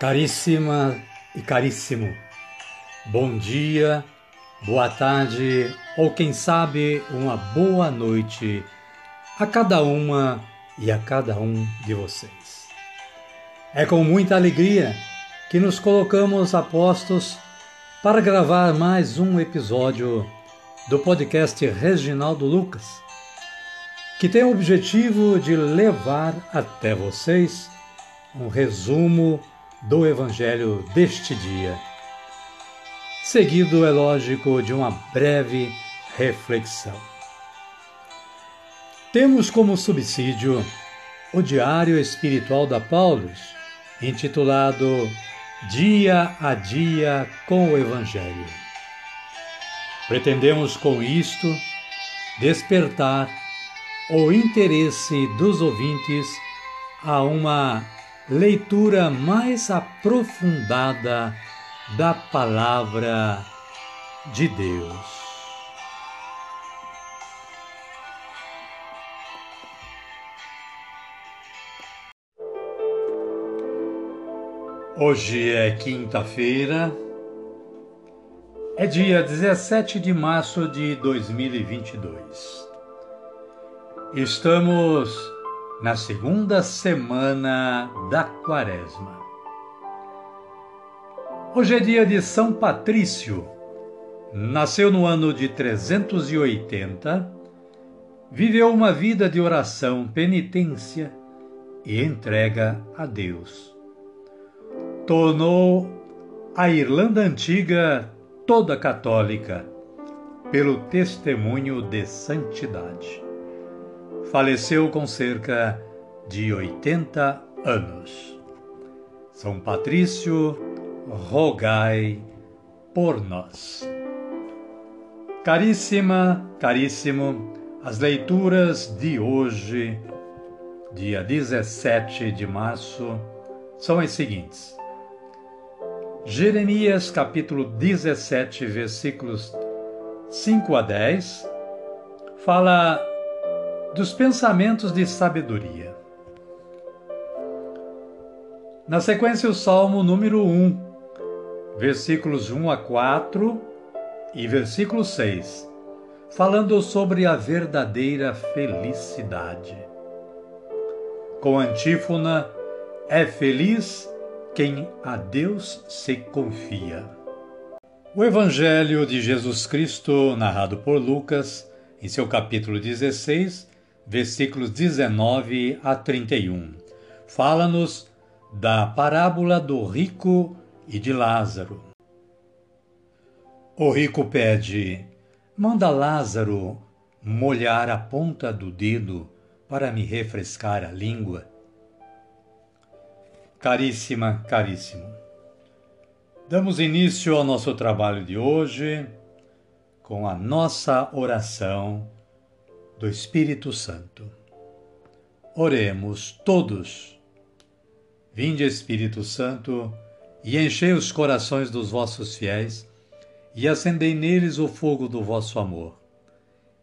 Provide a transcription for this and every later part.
Caríssima e caríssimo, bom dia, boa tarde ou quem sabe uma boa noite a cada uma e a cada um de vocês. É com muita alegria que nos colocamos a postos para gravar mais um episódio do podcast Reginaldo Lucas, que tem o objetivo de levar até vocês um resumo do Evangelho deste dia. Seguido, é lógico, de uma breve reflexão. Temos como subsídio o Diário Espiritual da Paulus, intitulado Dia a Dia com o Evangelho. Pretendemos com isto despertar o interesse dos ouvintes a uma leitura mais aprofundada da Palavra de Deus. Hoje é quinta-feira, é dia 17 de março de 2022. Estamos na segunda semana da Quaresma. Hoje é dia de São Patrício. Nasceu no ano de 380, viveu uma vida de oração, penitência e entrega a Deus. Tornou a Irlanda Antiga toda católica pelo testemunho de santidade faleceu com cerca de 80 anos. São Patrício, rogai por nós. Caríssima, caríssimo, as leituras de hoje, dia 17 de março, são as seguintes. Jeremias capítulo 17, versículos 5 a 10, fala dos pensamentos de sabedoria. Na sequência, o Salmo número 1, versículos 1 a 4 e versículo 6, falando sobre a verdadeira felicidade. Com antífona, é feliz quem a Deus se confia. O Evangelho de Jesus Cristo, narrado por Lucas, em seu capítulo 16, versículos 19 a 31. Fala-nos da parábola do rico e de Lázaro. O rico pede: Manda Lázaro molhar a ponta do dedo para me refrescar a língua. Caríssima, caríssimo. Damos início ao nosso trabalho de hoje com a nossa oração do Espírito Santo. Oremos todos. Vinde, Espírito Santo, e enchei os corações dos vossos fiéis, e acendei neles o fogo do vosso amor.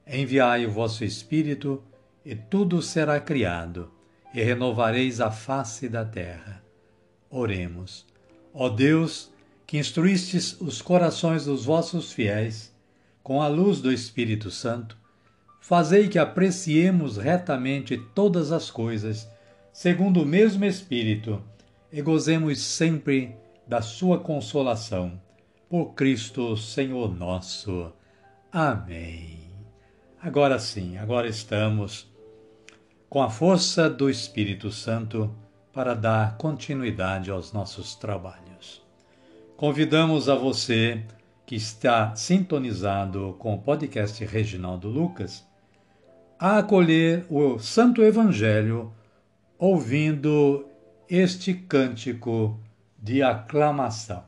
Enviai o vosso Espírito, e tudo será criado, e renovareis a face da terra. Oremos. Ó Deus, que instruístes os corações dos vossos fiéis, com a luz do Espírito Santo, fazei que apreciemos retamente todas as coisas, segundo o mesmo Espírito, e gozemos sempre da sua consolação. Por Cristo, Senhor nosso. Amém. Agora sim, agora estamos com a força do Espírito Santo para dar continuidade aos nossos trabalhos. Convidamos a você que está sintonizado com o podcast Reginaldo Lucas a acolher o Santo Evangelho ouvindo este cântico de aclamação.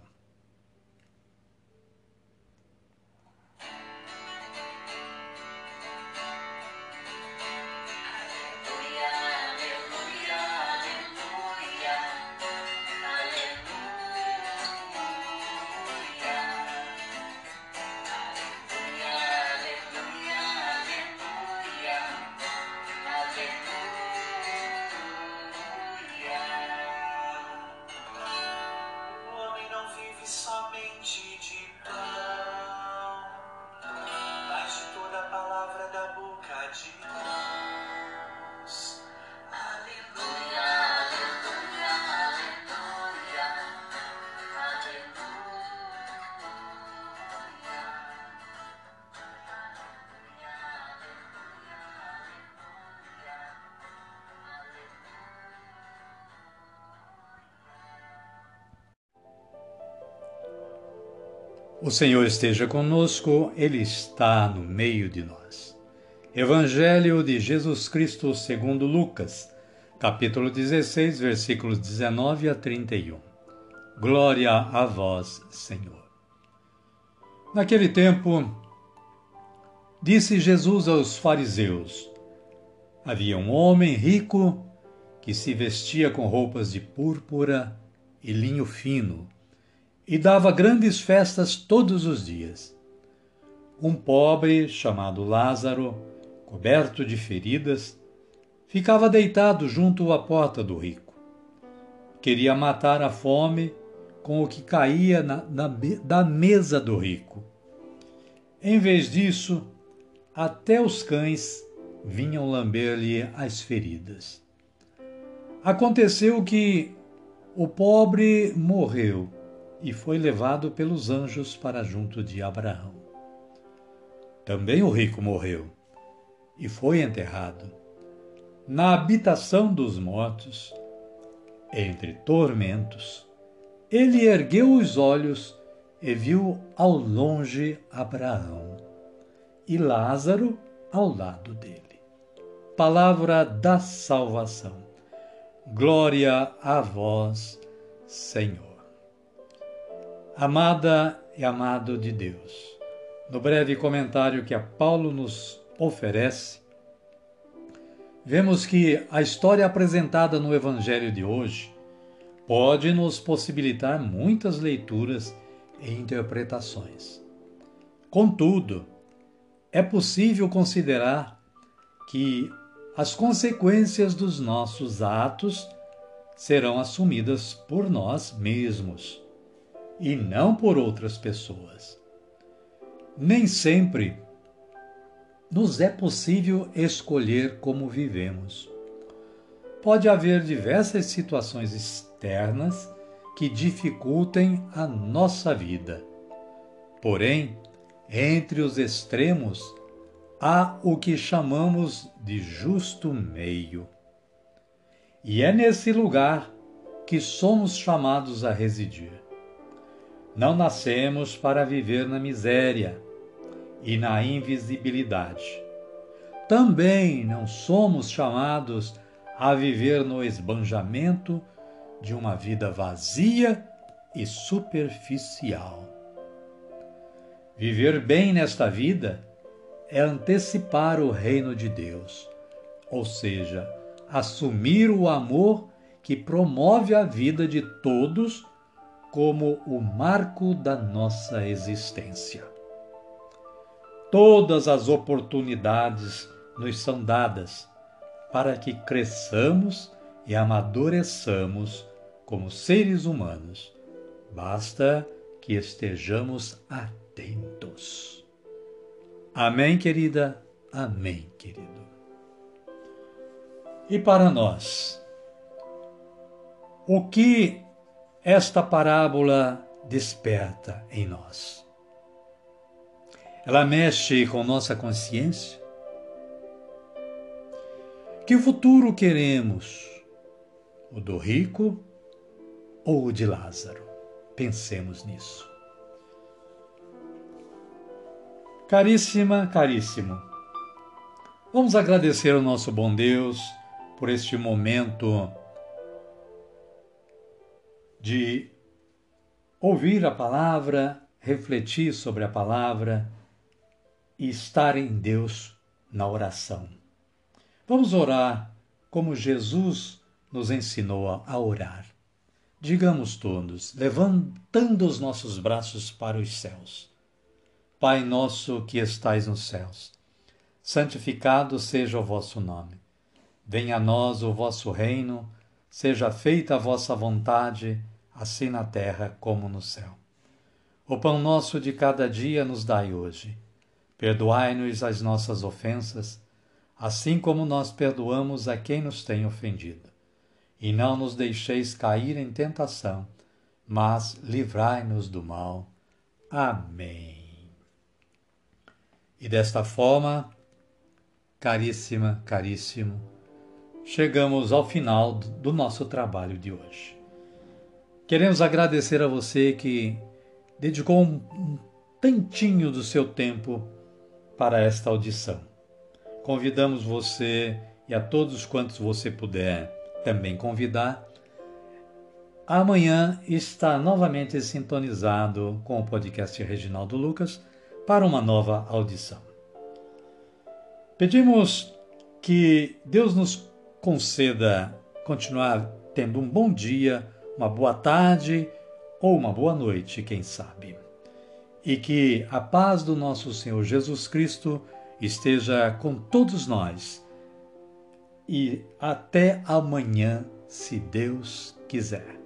O Senhor esteja conosco, Ele está no meio de nós. Evangelho de Jesus Cristo segundo Lucas, capítulo 16, versículos 19 a 31. Glória a vós, Senhor. Naquele tempo, disse Jesus aos fariseus: Havia um homem rico que se vestia com roupas de púrpura e linho fino e dava grandes festas todos os dias. Um pobre, chamado Lázaro, coberto de feridas, ficava deitado junto à porta do rico. Queria matar a fome com o que caía na, na, da mesa do rico. Em vez disso, até os cães vinham lamber-lhe as feridas. Aconteceu que o pobre morreu e foi levado pelos anjos para junto de Abraão. Também o rico morreu e foi enterrado na habitação dos mortos, entre tormentos. Ele ergueu os olhos e viu ao longe Abraão e Lázaro ao lado dele. Palavra da salvação. Glória a vós, Senhor. Amada e amado de Deus, no breve comentário que a Paulo nos oferece, vemos que a história apresentada no Evangelho de hoje pode nos possibilitar muitas leituras e interpretações. Contudo, é possível considerar que as consequências dos nossos atos serão assumidas por nós mesmos e não por outras pessoas. Nem sempre nos é possível escolher como vivemos. Pode haver diversas situações externas que dificultem a nossa vida. Porém, entre os extremos há o que chamamos de justo meio. E é nesse lugar que somos chamados a residir. Não nascemos para viver na miséria e na invisibilidade. Também não somos chamados a viver no esbanjamento de uma vida vazia e superficial. Viver bem nesta vida é antecipar o reino de Deus, ou seja, assumir o amor que promove a vida de todos como o marco da nossa existência. Todas as oportunidades nos são dadas para que cresçamos e amadureçamos como seres humanos. Basta que estejamos atentos. Amém, querida? Amém, querido. E para nós, o que esta parábola desperta em nós. Ela mexe com nossa consciência. Que futuro queremos? O do rico ou o de Lázaro? Pensemos nisso. Caríssima, caríssimo, vamos agradecer ao nosso bom Deus por este momento de ouvir a palavra, refletir sobre a palavra e estar em Deus na oração. Vamos orar como Jesus nos ensinou a orar. Digamos todos, levantando os nossos braços para os céus. Pai nosso que estais nos céus, santificado seja o vosso nome. Venha a nós o vosso reino, seja feita a vossa vontade assim na terra como no céu. O pão nosso de cada dia nos dai hoje. Perdoai-nos as nossas ofensas, assim como nós perdoamos a quem nos tem ofendido. E não nos deixeis cair em tentação, mas livrai-nos do mal. Amém. E desta forma, caríssima, caríssimo, chegamos ao final do nosso trabalho de hoje. Queremos agradecer a você que dedicou um, tantinho do seu tempo para esta audição. Convidamos você e a todos quantos você puder também convidar. Amanhã está novamente sintonizado com o podcast Reginaldo Lucas para uma nova audição. Pedimos que Deus nos conceda continuar tendo um bom dia, uma boa tarde ou uma boa noite, quem sabe. E que a paz do nosso Senhor Jesus Cristo esteja com todos nós. E até amanhã, se Deus quiser.